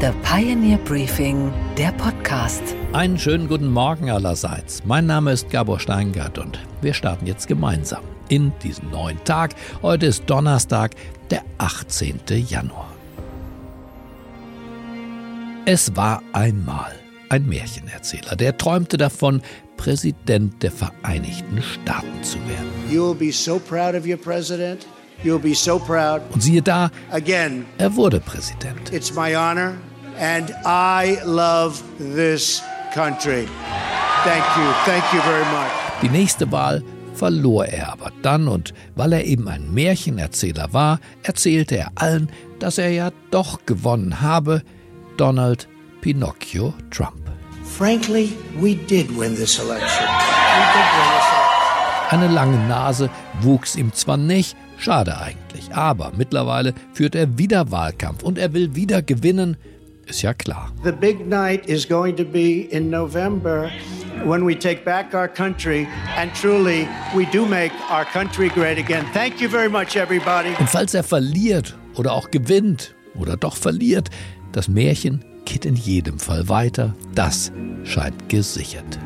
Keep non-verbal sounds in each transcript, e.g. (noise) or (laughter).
The Pioneer Briefing, der Podcast. Einen schönen guten Morgen allerseits. Mein Name ist Gabor Steingart und wir starten jetzt gemeinsam in diesen neuen Tag. Heute ist Donnerstag, der 18. Januar. Es war einmal ein Märchenerzähler, der träumte davon, Präsident der Vereinigten Staaten zu werden. You will be so proud of your president. You'll be so proud. Und siehe da, Again, er wurde Präsident. it's my honor, and I love this country. Thank you. Thank you very much. Die nächste Wahl verlor er aber dann und weil er eben ein Märchenerzähler war, erzählte er allen, dass er ja doch gewonnen habe, Donald Pinocchio Trump. Frankly, we did win this election. We did win this election. Eine lange Nase wuchs ihm zwar nicht, schade eigentlich, aber mittlerweile führt er wieder Wahlkampf und er will wieder gewinnen, ist ja klar. The big night is going to be in November when we take back our country, and truly, we do make our country great again. Thank you very much, everybody. Und falls er verliert oder auch gewinnt oder doch verliert, das Märchen geht in jedem Fall weiter. Das scheint gesichert.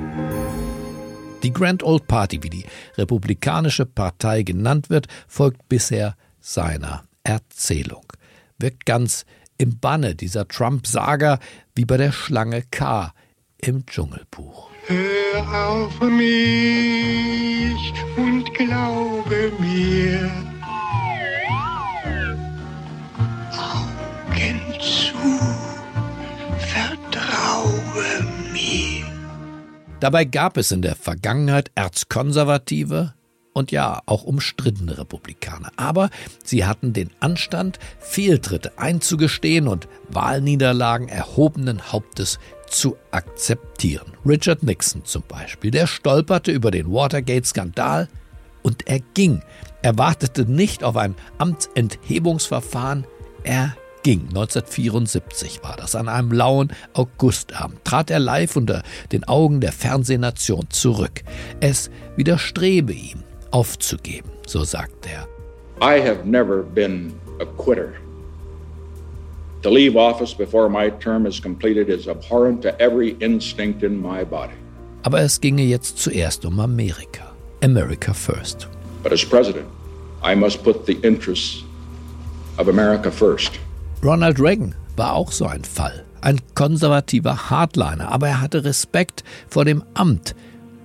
Die Grand Old Party, wie die Republikanische Partei genannt wird, folgt bisher seiner Erzählung. Wirkt ganz im Banne dieser Trump-Saga wie bei der Schlange K im Dschungelbuch. Hör auf mich und glaube mir. Dabei gab es in der Vergangenheit erzkonservative und ja, auch umstrittene Republikaner. Aber sie hatten den Anstand, Fehltritte einzugestehen und Wahlniederlagen erhobenen Hauptes zu akzeptieren. Richard Nixon zum Beispiel, der stolperte über den Watergate-Skandal und er ging. Er wartete nicht auf ein Amtsenthebungsverfahren, er ging. 1974 war das. An einem lauen Augustabend trat er live unter den Augen der Fernsehnation zurück. Es widerstrebe ihm, aufzugeben, so sagt er. I have never been a quitter. To leave office before my term is completed is abhorrent to every instinct in my body. Aber es ginge jetzt zuerst um Amerika. America first. But as president, I must put the interests of America first. Ronald Reagan war auch so ein Fall. Ein konservativer Hardliner, aber er hatte Respekt vor dem Amt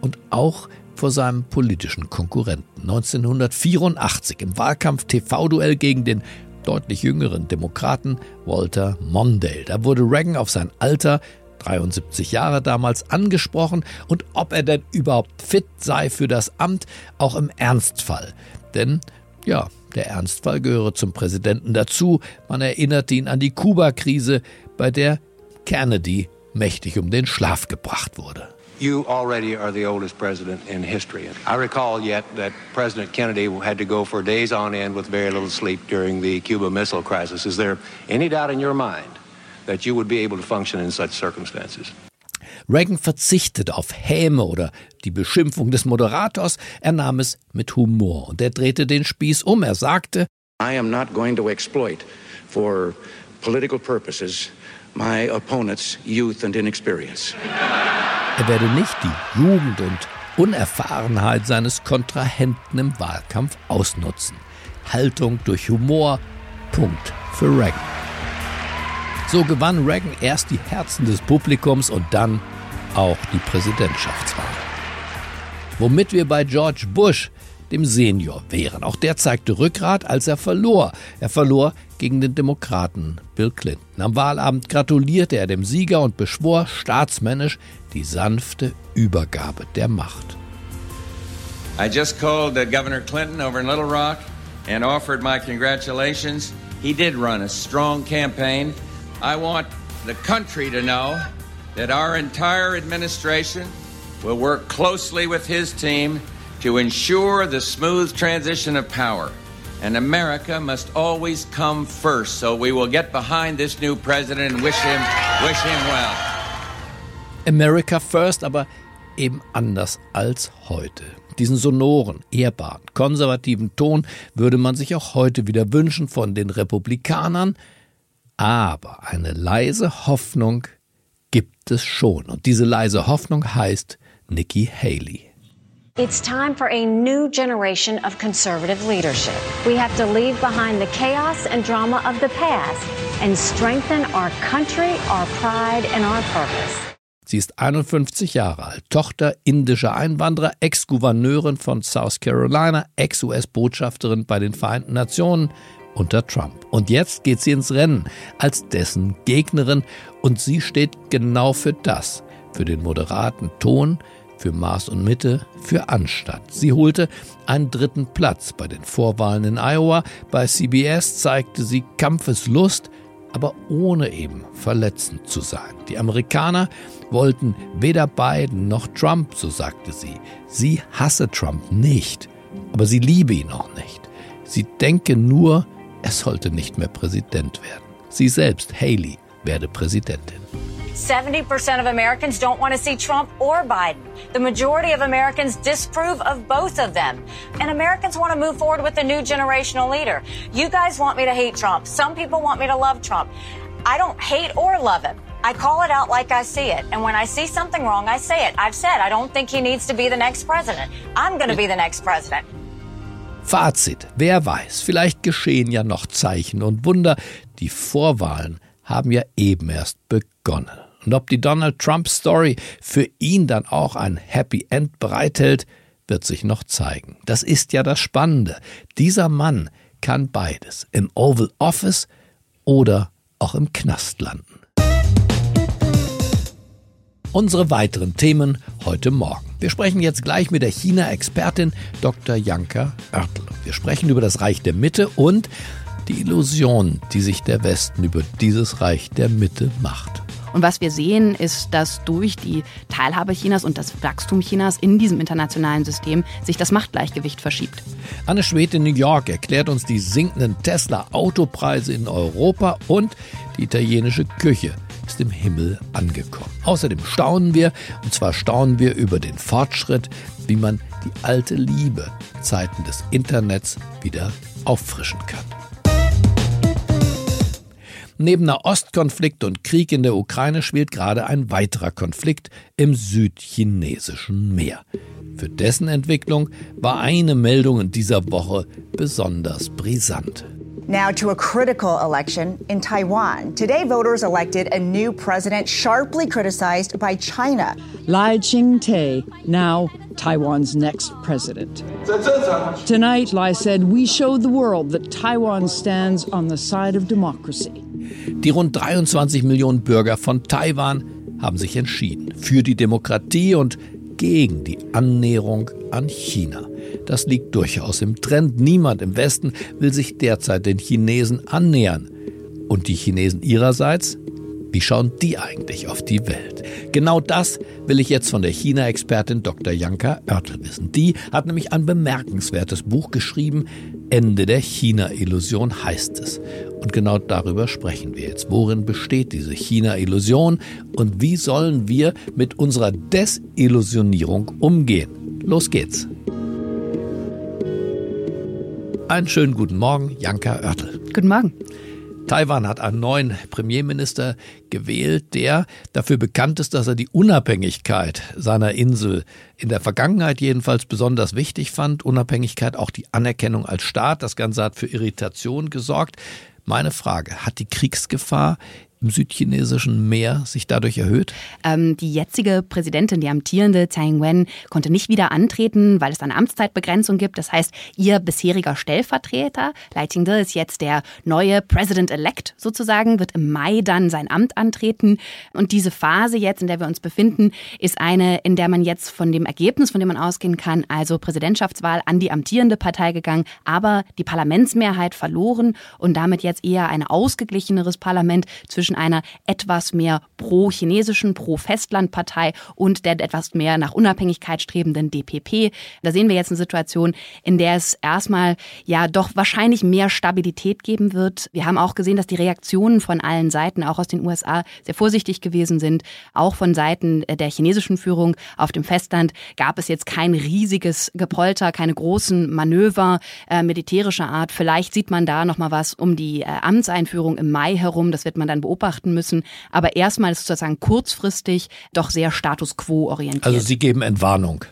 und auch vor seinem politischen Konkurrenten. 1984 im Wahlkampf TV-Duell gegen den deutlich jüngeren Demokraten Walter Mondale. Da wurde Reagan auf sein Alter 73 Jahre damals angesprochen und ob er denn überhaupt fit sei für das Amt, auch im Ernstfall. Denn ja, der Ernstfall gehöre zum Präsidenten dazu. Man erinnerte ihn an die Kuba-Krise, bei der Kennedy mächtig um den Schlaf gebracht wurde. You already are the oldest president in history. I recall yet that President Kennedy had to go for days on end with very little sleep during the Cuba Missile Crisis. Is there any doubt in your mind that you would be able to function in such circumstances? Reagan verzichtete auf Häme oder die Beschimpfung des Moderators, er nahm es mit Humor und er drehte den Spieß um. Er sagte, I am not going to exploit for political purposes my opponent's youth and inexperience. er werde nicht die Jugend und Unerfahrenheit seines Kontrahenten im Wahlkampf ausnutzen. Haltung durch Humor, Punkt für Reagan. So gewann Reagan erst die Herzen des Publikums und dann auch die Präsidentschaftswahl. Womit wir bei George Bush, dem Senior, wären. Auch der zeigte Rückgrat, als er verlor. Er verlor gegen den Demokraten Bill Clinton. Am Wahlabend gratulierte er dem Sieger und beschwor staatsmännisch die sanfte Übergabe der Macht. I just called Governor Clinton over in Little Rock and offered my congratulations. He did run a strong campaign. I want the country to know that our entire administration will work closely with his team to ensure the smooth transition of power. And America must always come first. So we will get behind this new president and wish him wish him well. America First, aber eben anders als heute. Diesen sonoren, ehrbaren, konservativen Ton würde man sich auch heute wieder wünschen von den Republikanern. Aber eine leise Hoffnung gibt es schon. Und diese leise Hoffnung heißt Nikki Haley. It's time for a new generation of conservative leadership. We have to leave behind the chaos and drama of the past and strengthen our country, our pride and our purpose. Sie ist 51 Jahre alt, Tochter indischer Einwanderer, Ex-Gouverneurin von South Carolina, Ex-US-Botschafterin bei den Vereinten Nationen unter Trump. Und jetzt geht sie ins Rennen als dessen Gegnerin und sie steht genau für das, für den moderaten Ton, für Maß und Mitte, für Anstand. Sie holte einen dritten Platz bei den Vorwahlen in Iowa. Bei CBS zeigte sie Kampfeslust, aber ohne eben verletzend zu sein. Die Amerikaner wollten weder Biden noch Trump, so sagte sie. Sie hasse Trump nicht, aber sie liebe ihn auch nicht. Sie denke nur, er sollte nicht mehr Präsident werden. Sie selbst, Haley, werde Präsidentin. 70% of Americans don't want to see Trump or Biden. The majority of Americans disapprove of both of them. And Americans want to move forward with a new generational leader. You guys want me to hate Trump. Some people want me to love Trump. I don't hate or love him. I call it out like I see it. And when I see something wrong, I say it. I've said I don't think he needs to be the next president. I'm going to be the next president. Fazit, wer weiß, vielleicht geschehen ja noch Zeichen und Wunder. Die Vorwahlen haben ja eben erst begonnen. Und ob die Donald Trump Story für ihn dann auch ein Happy End bereithält, wird sich noch zeigen. Das ist ja das Spannende. Dieser Mann kann beides, im Oval Office oder auch im Knast landen. Unsere weiteren Themen heute Morgen. Wir sprechen jetzt gleich mit der China-Expertin Dr. Janka Oertel. Wir sprechen über das Reich der Mitte und die Illusion, die sich der Westen über dieses Reich der Mitte macht. Und was wir sehen, ist, dass durch die Teilhabe Chinas und das Wachstum Chinas in diesem internationalen System sich das Machtgleichgewicht verschiebt. Anne Schwed in New York erklärt uns die sinkenden Tesla-Autopreise in Europa und die italienische Küche ist im Himmel angekommen. Außerdem staunen wir, und zwar staunen wir über den Fortschritt, wie man die alte Liebe Zeiten des Internets wieder auffrischen kann. Neben Nahostkonflikt und Krieg in der Ukraine schwelt gerade ein weiterer Konflikt im südchinesischen Meer. Für dessen Entwicklung war eine Meldung in dieser Woche besonders brisant. Now to a critical election in Taiwan. Today, voters elected a new president sharply criticized by China. Lai Ching-te, now Taiwan's next president. Tonight, Lai said, we showed the world that Taiwan stands on the side of democracy. Die rund 23 Millionen Bürger von Taiwan haben sich entschieden für die Demokratie und gegen die Annäherung an China. Das liegt durchaus im Trend. Niemand im Westen will sich derzeit den Chinesen annähern. Und die Chinesen ihrerseits? Wie schauen die eigentlich auf die Welt? Genau das will ich jetzt von der China-Expertin Dr. Janka Oertel wissen. Die hat nämlich ein bemerkenswertes Buch geschrieben. Ende der China-Illusion heißt es. Und genau darüber sprechen wir jetzt. Worin besteht diese China-Illusion und wie sollen wir mit unserer Desillusionierung umgehen? Los geht's. Einen schönen guten Morgen, Janka Oertel. Guten Morgen. Taiwan hat einen neuen Premierminister gewählt, der dafür bekannt ist, dass er die Unabhängigkeit seiner Insel in der Vergangenheit jedenfalls besonders wichtig fand. Unabhängigkeit, auch die Anerkennung als Staat. Das Ganze hat für Irritation gesorgt. Meine Frage, hat die Kriegsgefahr im südchinesischen Meer sich dadurch erhöht? Ähm, die jetzige Präsidentin, die amtierende Tsai Ing-wen, konnte nicht wieder antreten, weil es eine Amtszeitbegrenzung gibt. Das heißt, ihr bisheriger Stellvertreter, Lai Ching-te, ist jetzt der neue President-elect sozusagen, wird im Mai dann sein Amt antreten. Und diese Phase jetzt, in der wir uns befinden, ist eine, in der man jetzt von dem Ergebnis, von dem man ausgehen kann, also Präsidentschaftswahl an die amtierende Partei gegangen, aber die Parlamentsmehrheit verloren und damit jetzt eher ein ausgeglicheneres Parlament zwischen zwischen einer etwas mehr pro-chinesischen, pro-Festland-Partei und der etwas mehr nach Unabhängigkeit strebenden DPP. Da sehen wir jetzt eine Situation, in der es erstmal ja doch wahrscheinlich mehr Stabilität geben wird. Wir haben auch gesehen, dass die Reaktionen von allen Seiten, auch aus den USA, sehr vorsichtig gewesen sind. Auch von Seiten der chinesischen Führung auf dem Festland gab es jetzt kein riesiges Gepolter, keine großen Manöver äh, militärischer Art. Vielleicht sieht man da noch mal was um die äh, Amtseinführung im Mai herum. Das wird man dann beobachten müssen. Aber erstmal ist sozusagen kurzfristig doch sehr Status quo orientiert. Also Sie geben Entwarnung.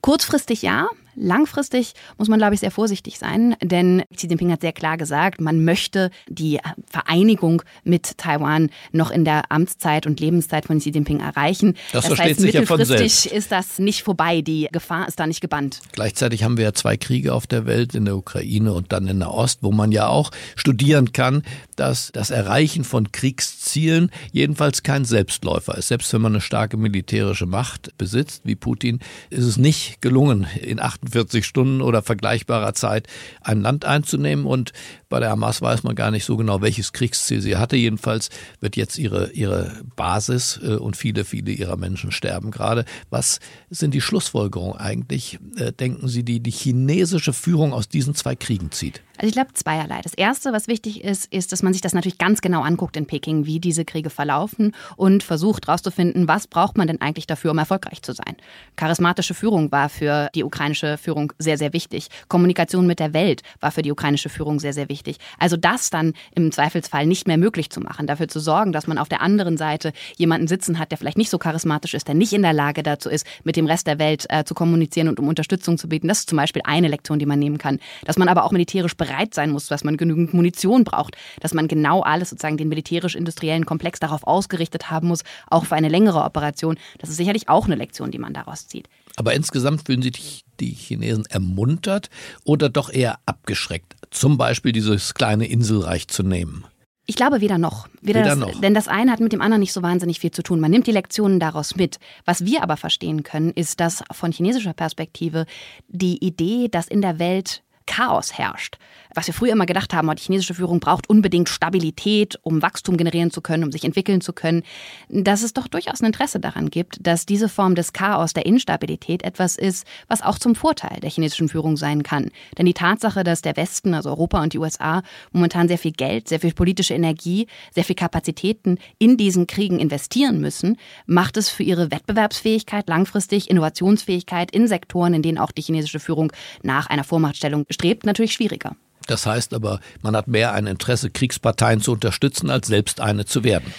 Kurzfristig ja, Langfristig muss man, glaube ich, sehr vorsichtig sein, denn Xi Jinping hat sehr klar gesagt, man möchte die Vereinigung mit Taiwan noch in der Amtszeit und Lebenszeit von Xi Jinping erreichen. Das, das versteht heißt, sich ja von selbst. ist das nicht vorbei, die Gefahr ist da nicht gebannt. Gleichzeitig haben wir ja zwei Kriege auf der Welt, in der Ukraine und dann in der Ost, wo man ja auch studieren kann, dass das Erreichen von Kriegszielen jedenfalls kein Selbstläufer ist. Selbst wenn man eine starke militärische Macht besitzt, wie Putin, ist es nicht gelungen, in acht 48 Stunden oder vergleichbarer Zeit ein Land einzunehmen. Und bei der Hamas weiß man gar nicht so genau, welches Kriegsziel sie hatte. Jedenfalls wird jetzt ihre, ihre Basis äh, und viele, viele ihrer Menschen sterben gerade. Was sind die Schlussfolgerungen eigentlich, äh, denken Sie, die die chinesische Führung aus diesen zwei Kriegen zieht? Also ich glaube zweierlei. Das Erste, was wichtig ist, ist, dass man sich das natürlich ganz genau anguckt in Peking, wie diese Kriege verlaufen und versucht herauszufinden, was braucht man denn eigentlich dafür, um erfolgreich zu sein. Charismatische Führung war für die ukrainische Führung sehr, sehr wichtig. Kommunikation mit der Welt war für die ukrainische Führung sehr, sehr wichtig. Also das dann im Zweifelsfall nicht mehr möglich zu machen, dafür zu sorgen, dass man auf der anderen Seite jemanden sitzen hat, der vielleicht nicht so charismatisch ist, der nicht in der Lage dazu ist, mit dem Rest der Welt äh, zu kommunizieren und um Unterstützung zu bieten. Das ist zum Beispiel eine Lektion, die man nehmen kann. Dass man aber auch militärisch bereit sein muss, dass man genügend Munition braucht, dass man genau alles sozusagen den militärisch-industriellen Komplex darauf ausgerichtet haben muss, auch für eine längere Operation. Das ist sicherlich auch eine Lektion, die man daraus zieht. Aber insgesamt fühlen sich die Chinesen ermuntert oder doch eher abgeschreckt, zum Beispiel dieses kleine Inselreich zu nehmen? Ich glaube weder noch. Weder, weder das, noch. Denn das eine hat mit dem anderen nicht so wahnsinnig viel zu tun. Man nimmt die Lektionen daraus mit. Was wir aber verstehen können, ist, dass von chinesischer Perspektive die Idee, dass in der Welt Chaos herrscht. Was wir früher immer gedacht haben, die chinesische Führung braucht unbedingt Stabilität, um Wachstum generieren zu können, um sich entwickeln zu können, dass es doch durchaus ein Interesse daran gibt, dass diese Form des Chaos, der Instabilität etwas ist, was auch zum Vorteil der chinesischen Führung sein kann. Denn die Tatsache, dass der Westen, also Europa und die USA, momentan sehr viel Geld, sehr viel politische Energie, sehr viel Kapazitäten in diesen Kriegen investieren müssen, macht es für ihre Wettbewerbsfähigkeit langfristig, Innovationsfähigkeit in Sektoren, in denen auch die chinesische Führung nach einer Vormachtstellung strebt, natürlich schwieriger. Das heißt aber, man hat mehr ein Interesse, Kriegsparteien zu unterstützen, als selbst eine zu werden.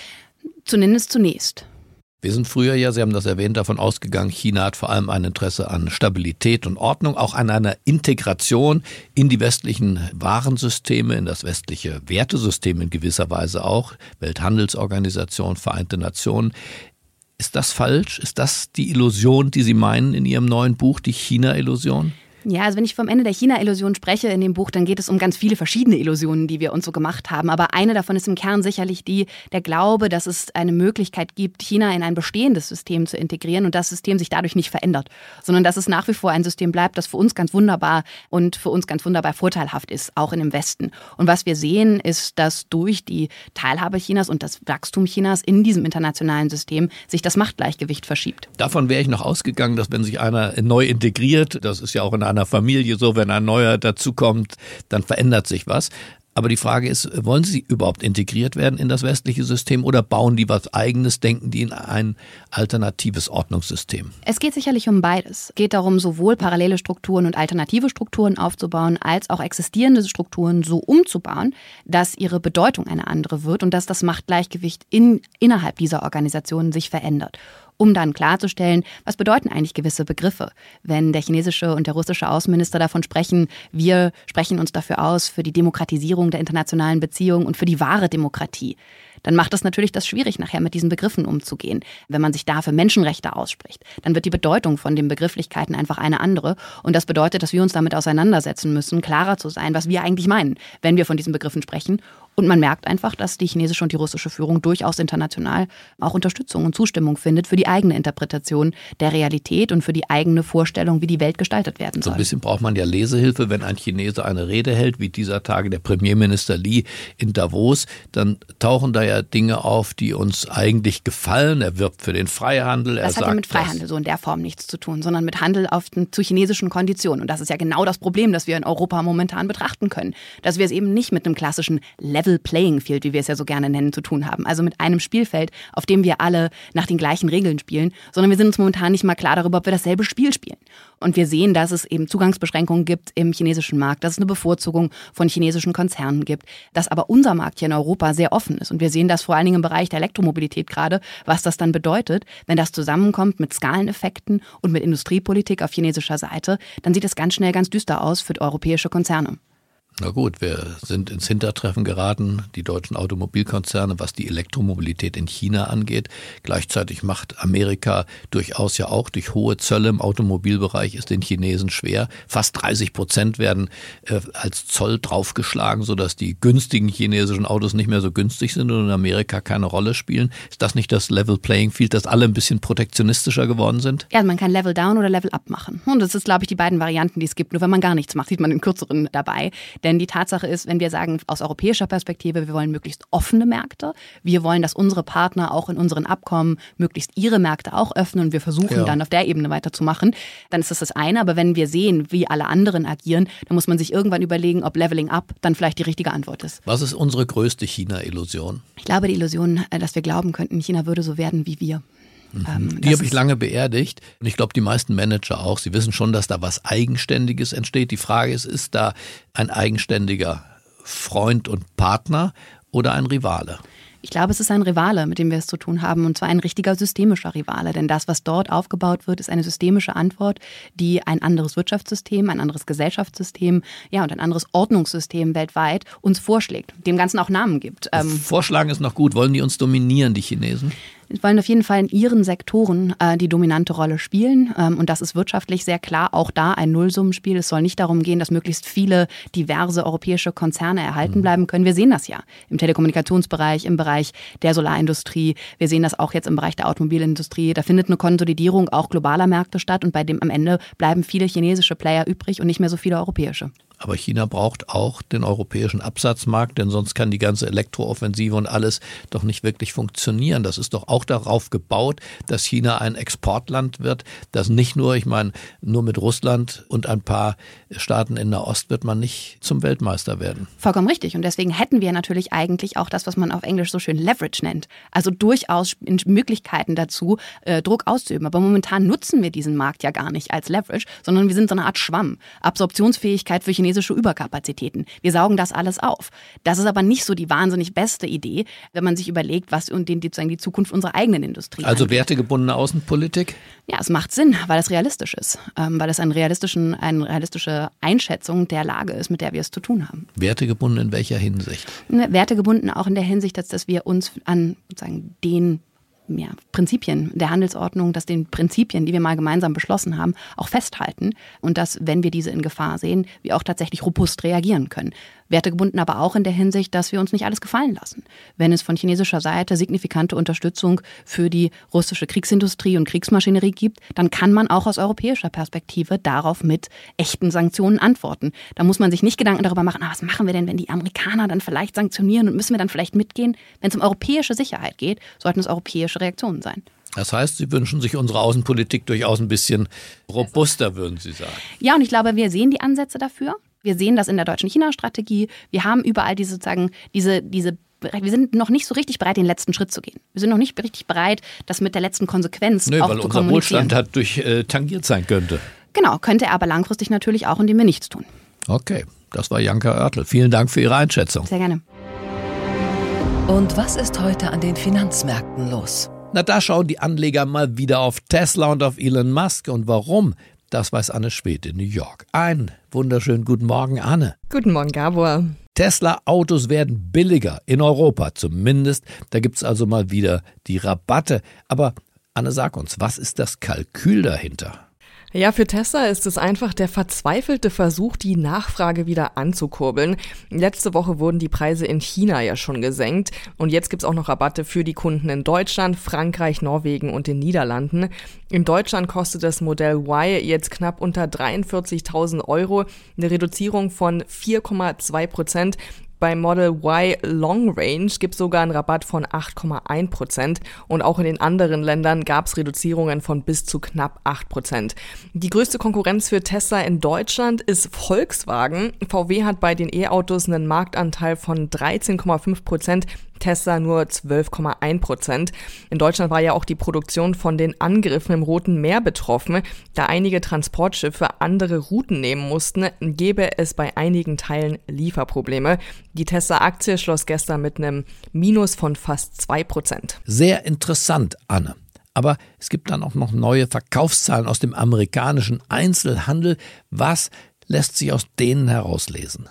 Zumindest zunächst. Wir sind früher ja, Sie haben das erwähnt, davon ausgegangen, China hat vor allem ein Interesse an Stabilität und Ordnung, auch an einer Integration in die westlichen Warensysteme, in das westliche Wertesystem in gewisser Weise auch, Welthandelsorganisation, Vereinte Nationen. Ist das falsch? Ist das die Illusion, die Sie meinen in Ihrem neuen Buch, die China-Illusion? Ja, also wenn ich vom Ende der China-Illusion spreche in dem Buch, dann geht es um ganz viele verschiedene Illusionen, die wir uns so gemacht haben. Aber eine davon ist im Kern sicherlich die, der Glaube, dass es eine Möglichkeit gibt, China in ein bestehendes System zu integrieren und das System sich dadurch nicht verändert, sondern dass es nach wie vor ein System bleibt, das für uns ganz wunderbar und für uns ganz wunderbar vorteilhaft ist, auch in dem Westen. Und was wir sehen, ist, dass durch die Teilhabe Chinas und das Wachstum Chinas in diesem internationalen System sich das Machtgleichgewicht verschiebt. Davon wäre ich noch ausgegangen, dass wenn sich einer neu integriert, das ist ja auch in einer einer Familie so, wenn ein neuer dazukommt, dann verändert sich was. Aber die Frage ist, wollen sie überhaupt integriert werden in das westliche System oder bauen die was eigenes, denken die in ein alternatives Ordnungssystem? Es geht sicherlich um beides. Es geht darum, sowohl parallele Strukturen und alternative Strukturen aufzubauen, als auch existierende Strukturen so umzubauen, dass ihre Bedeutung eine andere wird und dass das Machtgleichgewicht in, innerhalb dieser Organisationen sich verändert um dann klarzustellen, was bedeuten eigentlich gewisse Begriffe. Wenn der chinesische und der russische Außenminister davon sprechen, wir sprechen uns dafür aus für die Demokratisierung der internationalen Beziehungen und für die wahre Demokratie dann macht es natürlich das schwierig, nachher mit diesen Begriffen umzugehen. Wenn man sich da für Menschenrechte ausspricht, dann wird die Bedeutung von den Begrifflichkeiten einfach eine andere. Und das bedeutet, dass wir uns damit auseinandersetzen müssen, klarer zu sein, was wir eigentlich meinen, wenn wir von diesen Begriffen sprechen Und man merkt einfach, dass die chinesische und die russische Führung durchaus international auch Unterstützung und Zustimmung findet für die eigene Interpretation der Realität und für die eigene Vorstellung, wie die Welt gestaltet werden soll. So ein bisschen braucht man ja Lesehilfe, wenn ein Chinese eine Rede hält, wie dieser Tage der Premierminister Li in Davos, dann tauchen da ja Dinge auf, die uns eigentlich gefallen. Er wirbt für den Freihandel. Das hat ja mit Freihandel so in der Form nichts zu tun, sondern mit Handel auf, zu chinesischen Konditionen. Und das ist ja genau das Problem, das wir in Europa momentan betrachten können. Dass wir es eben nicht mit einem klassischen Level Playing Field, wie wir es ja so gerne nennen, zu tun haben. Also mit einem Spielfeld, auf dem wir alle nach den gleichen Regeln spielen, sondern wir sind uns momentan nicht mal klar darüber, ob wir dasselbe Spiel spielen. Und wir sehen, dass es eben Zugangsbeschränkungen gibt im chinesischen Markt, dass es eine Bevorzugung von chinesischen Konzernen gibt, dass aber unser Markt hier in Europa sehr offen ist. Und wir sehen das vor allen Dingen im Bereich der Elektromobilität gerade, was das dann bedeutet, wenn das zusammenkommt mit Skaleneffekten und mit Industriepolitik auf chinesischer Seite, dann sieht es ganz schnell ganz düster aus für europäische Konzerne. Na gut, wir sind ins Hintertreffen geraten, die deutschen Automobilkonzerne, was die Elektromobilität in China angeht. Gleichzeitig macht Amerika durchaus ja auch durch hohe Zölle im Automobilbereich ist den Chinesen schwer. Fast 30 Prozent werden äh, als Zoll draufgeschlagen, sodass die günstigen chinesischen Autos nicht mehr so günstig sind und in Amerika keine Rolle spielen. Ist das nicht das Level Playing Field, dass alle ein bisschen protektionistischer geworden sind? Ja, man kann Level Down oder Level Up machen. Und das ist, glaube ich, die beiden Varianten, die es gibt. Nur wenn man gar nichts macht, sieht man den kürzeren dabei. Denn die Tatsache ist, wenn wir sagen, aus europäischer Perspektive, wir wollen möglichst offene Märkte, wir wollen, dass unsere Partner auch in unseren Abkommen möglichst ihre Märkte auch öffnen und wir versuchen ja. dann auf der Ebene weiterzumachen, dann ist das das eine. Aber wenn wir sehen, wie alle anderen agieren, dann muss man sich irgendwann überlegen, ob Leveling Up dann vielleicht die richtige Antwort ist. Was ist unsere größte China-Illusion? Ich glaube, die Illusion, äh, dass wir glauben könnten, China würde so werden wie wir. Mhm. Ähm, die habe ich lange beerdigt und ich glaube, die meisten Manager auch. Sie wissen schon, dass da was Eigenständiges entsteht. Die Frage ist, ist da ein eigenständiger Freund und Partner oder ein Rivale? Ich glaube, es ist ein Rivale, mit dem wir es zu tun haben, und zwar ein richtiger systemischer Rivale. Denn das, was dort aufgebaut wird, ist eine systemische Antwort, die ein anderes Wirtschaftssystem, ein anderes Gesellschaftssystem, ja, und ein anderes Ordnungssystem weltweit uns vorschlägt, dem Ganzen auch Namen gibt. Ähm, Vorschlagen ist noch gut. Wollen die uns dominieren, die Chinesen? Wollen auf jeden Fall in ihren Sektoren äh, die dominante Rolle spielen. Ähm, und das ist wirtschaftlich sehr klar auch da ein Nullsummenspiel. Es soll nicht darum gehen, dass möglichst viele diverse europäische Konzerne erhalten mhm. bleiben können. Wir sehen das ja im Telekommunikationsbereich, im Bereich der Solarindustrie. Wir sehen das auch jetzt im Bereich der Automobilindustrie. Da findet eine Konsolidierung auch globaler Märkte statt und bei dem am Ende bleiben viele chinesische Player übrig und nicht mehr so viele europäische. Aber China braucht auch den europäischen Absatzmarkt, denn sonst kann die ganze Elektrooffensive und alles doch nicht wirklich funktionieren. Das ist doch auch darauf gebaut, dass China ein Exportland wird, das nicht nur, ich meine, nur mit Russland und ein paar Staaten in der Ost wird man nicht zum Weltmeister werden. Vollkommen richtig. Und deswegen hätten wir natürlich eigentlich auch das, was man auf Englisch so schön Leverage nennt. Also durchaus Möglichkeiten dazu, äh, Druck auszuüben. Aber momentan nutzen wir diesen Markt ja gar nicht als Leverage, sondern wir sind so eine Art Schwamm. Absorptionsfähigkeit für Chinesen chinesische Überkapazitäten. Wir saugen das alles auf. Das ist aber nicht so die wahnsinnig beste Idee, wenn man sich überlegt, was und die, sozusagen die Zukunft unserer eigenen Industrie Also angeht. wertegebundene Außenpolitik? Ja, es macht Sinn, weil es realistisch ist, ähm, weil es eine, realistischen, eine realistische Einschätzung der Lage ist, mit der wir es zu tun haben. Wertegebunden in welcher Hinsicht? Ne, wertegebunden auch in der Hinsicht, dass, dass wir uns an sozusagen den ja, Prinzipien der Handelsordnung, dass den Prinzipien, die wir mal gemeinsam beschlossen haben, auch festhalten und dass, wenn wir diese in Gefahr sehen, wir auch tatsächlich robust reagieren können wertegebunden, aber auch in der Hinsicht, dass wir uns nicht alles gefallen lassen. Wenn es von chinesischer Seite signifikante Unterstützung für die russische Kriegsindustrie und Kriegsmaschinerie gibt, dann kann man auch aus europäischer Perspektive darauf mit echten Sanktionen antworten. Da muss man sich nicht Gedanken darüber machen, ah, was machen wir denn, wenn die Amerikaner dann vielleicht sanktionieren und müssen wir dann vielleicht mitgehen? Wenn es um europäische Sicherheit geht, sollten es europäische Reaktionen sein. Das heißt, Sie wünschen sich unsere Außenpolitik durchaus ein bisschen robuster, würden Sie sagen. Ja, und ich glaube, wir sehen die Ansätze dafür. Wir sehen das in der deutschen China-Strategie. Wir haben überall diese sozusagen diese diese wir sind noch nicht so richtig bereit, den letzten Schritt zu gehen. Wir sind noch nicht richtig bereit, das mit der letzten Konsequenz Nö, auch weil zu unser Wohlstand hat durch äh, tangiert sein könnte. Genau, könnte er aber langfristig natürlich auch, indem wir nichts tun. Okay, das war Janka Oertel. Vielen Dank für Ihre Einschätzung. Sehr gerne. Und was ist heute an den Finanzmärkten los? Na, da schauen die Anleger mal wieder auf Tesla und auf Elon Musk. Und warum? Das weiß Anne Schwed in New York. Ein wunderschönen guten Morgen, Anne. Guten Morgen, Gabor. Tesla-Autos werden billiger, in Europa zumindest. Da gibt es also mal wieder die Rabatte. Aber Anne, sag uns, was ist das Kalkül dahinter? Ja, für Tesla ist es einfach der verzweifelte Versuch, die Nachfrage wieder anzukurbeln. Letzte Woche wurden die Preise in China ja schon gesenkt und jetzt gibt's auch noch Rabatte für die Kunden in Deutschland, Frankreich, Norwegen und den Niederlanden. In Deutschland kostet das Modell Y jetzt knapp unter 43.000 Euro, eine Reduzierung von 4,2 Prozent. Bei Model Y Long Range gibt es sogar einen Rabatt von 8,1 Prozent und auch in den anderen Ländern gab es Reduzierungen von bis zu knapp 8 Prozent. Die größte Konkurrenz für Tesla in Deutschland ist Volkswagen. VW hat bei den E-Autos einen Marktanteil von 13,5 Prozent. Tesla nur 12,1 Prozent. In Deutschland war ja auch die Produktion von den Angriffen im Roten Meer betroffen. Da einige Transportschiffe andere Routen nehmen mussten, gäbe es bei einigen Teilen Lieferprobleme. Die Tesla-Aktie schloss gestern mit einem Minus von fast 2 Prozent. Sehr interessant, Anne. Aber es gibt dann auch noch neue Verkaufszahlen aus dem amerikanischen Einzelhandel. Was lässt sich aus denen herauslesen?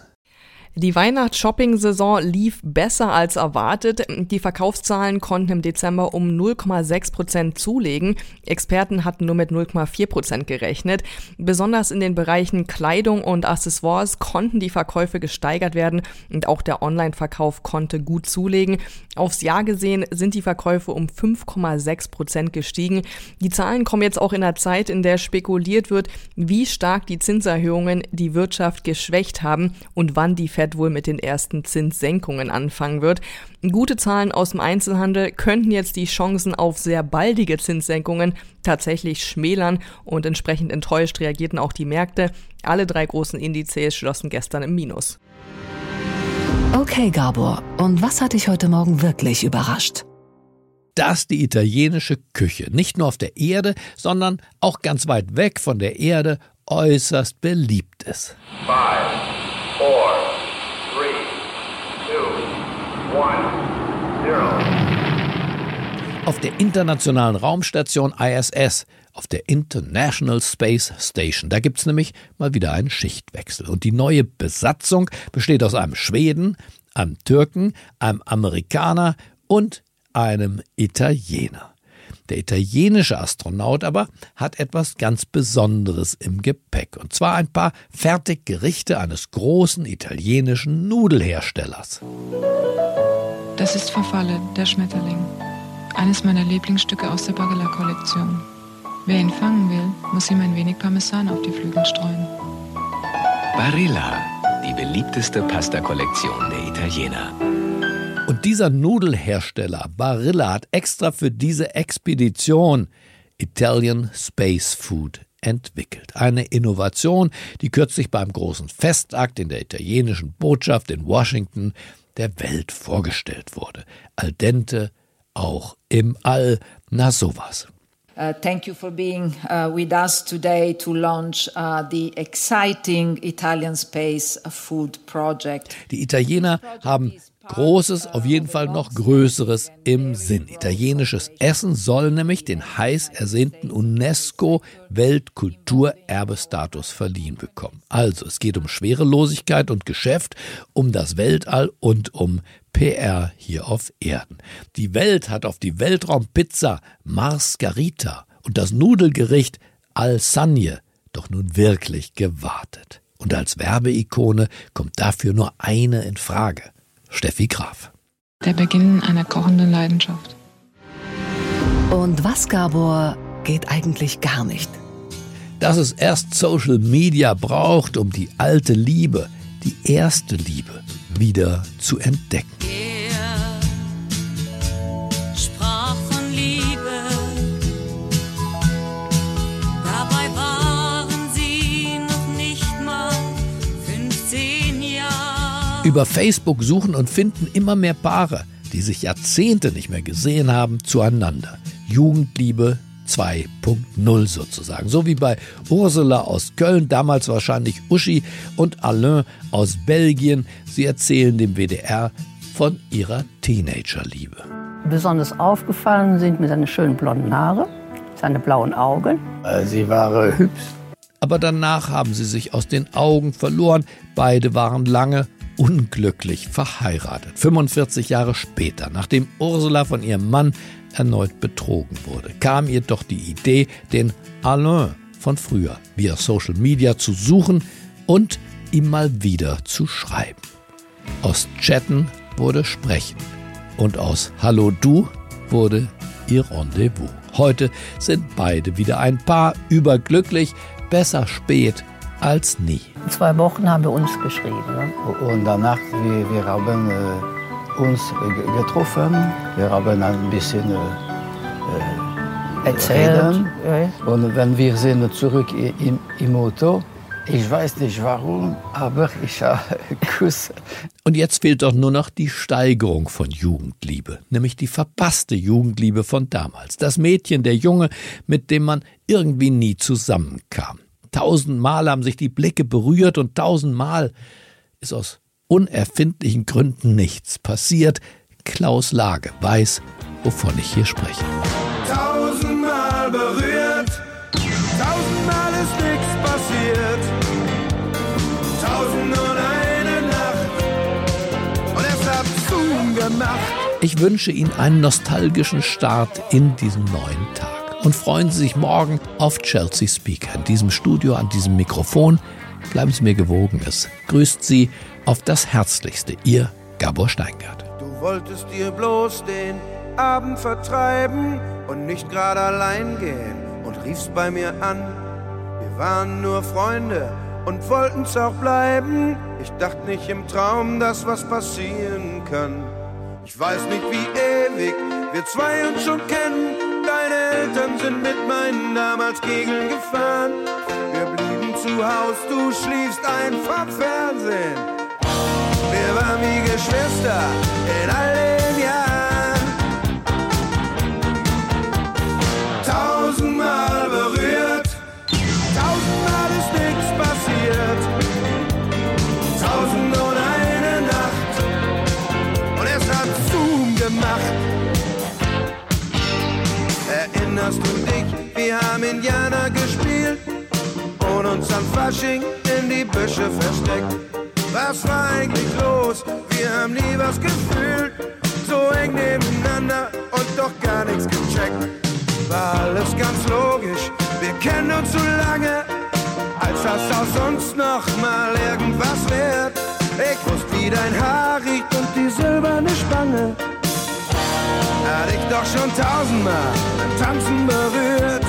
Die Weihnachts-Shopping-Saison lief besser als erwartet. Die Verkaufszahlen konnten im Dezember um 0,6 Prozent zulegen. Experten hatten nur mit 0,4 Prozent gerechnet. Besonders in den Bereichen Kleidung und Accessoires konnten die Verkäufe gesteigert werden und auch der Online-Verkauf konnte gut zulegen. Aufs Jahr gesehen sind die Verkäufe um 5,6 Prozent gestiegen. Die Zahlen kommen jetzt auch in einer Zeit, in der spekuliert wird, wie stark die Zinserhöhungen die Wirtschaft geschwächt haben und wann die Fed wohl mit den ersten Zinssenkungen anfangen wird. Gute Zahlen aus dem Einzelhandel könnten jetzt die Chancen auf sehr baldige Zinssenkungen tatsächlich schmälern und entsprechend enttäuscht reagierten auch die Märkte. Alle drei großen Indizes schlossen gestern im Minus. Okay, Gabor, und was hat dich heute Morgen wirklich überrascht? dass die italienische Küche nicht nur auf der Erde, sondern auch ganz weit weg von der Erde äußerst beliebt ist. Five, Auf der internationalen Raumstation ISS, auf der International Space Station, da gibt es nämlich mal wieder einen Schichtwechsel. Und die neue Besatzung besteht aus einem Schweden, einem Türken, einem Amerikaner und einem Italiener. Der italienische Astronaut aber hat etwas ganz Besonderes im Gepäck, und zwar ein paar Fertiggerichte eines großen italienischen Nudelherstellers. Das ist Verfalle, der Schmetterling. Eines meiner Lieblingsstücke aus der Barilla-Kollektion. Wer ihn fangen will, muss ihm ein wenig Parmesan auf die Flügel streuen. Barilla, die beliebteste Pasta-Kollektion der Italiener. Und dieser Nudelhersteller Barilla hat extra für diese Expedition Italian Space Food entwickelt. Eine Innovation, die kürzlich beim großen Festakt in der italienischen Botschaft in Washington der Welt vorgestellt wurde. Al dente, auch im All, na sowas. Uh, thank you for being uh, with us today to launch uh, the exciting Italian Space Food Project. Die Italiener haben Großes, auf jeden Fall noch Größeres im Sinn. Italienisches Essen soll nämlich den heiß ersehnten UNESCO-Weltkulturerbestatus verliehen bekommen. Also, es geht um Schwerelosigkeit und Geschäft, um das Weltall und um PR hier auf Erden. Die Welt hat auf die Weltraumpizza Margarita und das Nudelgericht Alsagne doch nun wirklich gewartet. Und als Werbeikone kommt dafür nur eine in Frage. Steffi Graf. Der Beginn einer kochenden Leidenschaft. Und was, Gabor, geht eigentlich gar nicht? Dass es erst Social Media braucht, um die alte Liebe, die erste Liebe, wieder zu entdecken. Über Facebook suchen und finden immer mehr Paare, die sich Jahrzehnte nicht mehr gesehen haben, zueinander. Jugendliebe 2.0 sozusagen. So wie bei Ursula aus Köln, damals wahrscheinlich Uschi, und Alain aus Belgien. Sie erzählen dem WDR von ihrer Teenagerliebe. Besonders aufgefallen sind mir seine schönen blonden Haare, seine blauen Augen. Äh, sie war hübsch. Aber danach haben sie sich aus den Augen verloren. Beide waren lange unglücklich verheiratet. 45 Jahre später, nachdem Ursula von ihrem Mann erneut betrogen wurde, kam ihr doch die Idee, den Alain von früher via Social Media zu suchen und ihm mal wieder zu schreiben. Aus Chatten wurde Sprechen und aus Hallo Du wurde ihr Rendezvous. Heute sind beide wieder ein Paar, überglücklich, besser spät als nie. Zwei Wochen haben wir uns geschrieben. Ne? Und danach, wir, wir haben äh, uns getroffen, wir haben ein bisschen äh, äh erzählt. Ja. Und wenn wir sind zurück im, im Auto, ich weiß nicht warum, aber ich habe (laughs) Kuss. Und jetzt fehlt doch nur noch die Steigerung von Jugendliebe, nämlich die verpasste Jugendliebe von damals. Das Mädchen, der Junge, mit dem man irgendwie nie zusammenkam. Tausendmal haben sich die Blicke berührt und tausendmal ist aus unerfindlichen Gründen nichts passiert. Klaus Lage weiß, wovon ich hier spreche. Tausendmal berührt, tausendmal ist nichts passiert. Tausend und eine Nacht und es hat Zoom gemacht. Ich wünsche Ihnen einen nostalgischen Start in diesen neuen Tag und freuen Sie sich morgen auf Chelsea Speaker. In diesem Studio, an diesem Mikrofon. Bleiben Sie mir gewogen. Es grüßt Sie auf das Herzlichste. Ihr Gabor Steingart. Du wolltest dir bloß den Abend vertreiben und nicht gerade allein gehen und riefst bei mir an. Wir waren nur Freunde und wollten's auch bleiben. Ich dachte nicht im Traum, dass was passieren kann. Ich weiß nicht, wie ewig wir zwei uns schon kennen. Deine Eltern sind mit meinen damals Kegeln gefahren. Wir blieben zu Haus, du schliefst einfach Fernsehen. Wir waren wie Geschwister in all den Jahren. Erinnerst du dich? Wir haben Indianer gespielt und uns am Fasching in die Büsche versteckt. Was war eigentlich los? Wir haben nie was gefühlt. So eng nebeneinander und doch gar nichts gecheckt. War alles ganz logisch, wir kennen uns so lange, als das aus uns noch mal irgendwas wird. Ich wusste, wie dein Haar riecht und die silberne Spange hatte ich doch schon tausendmal beim Tanzen berührt.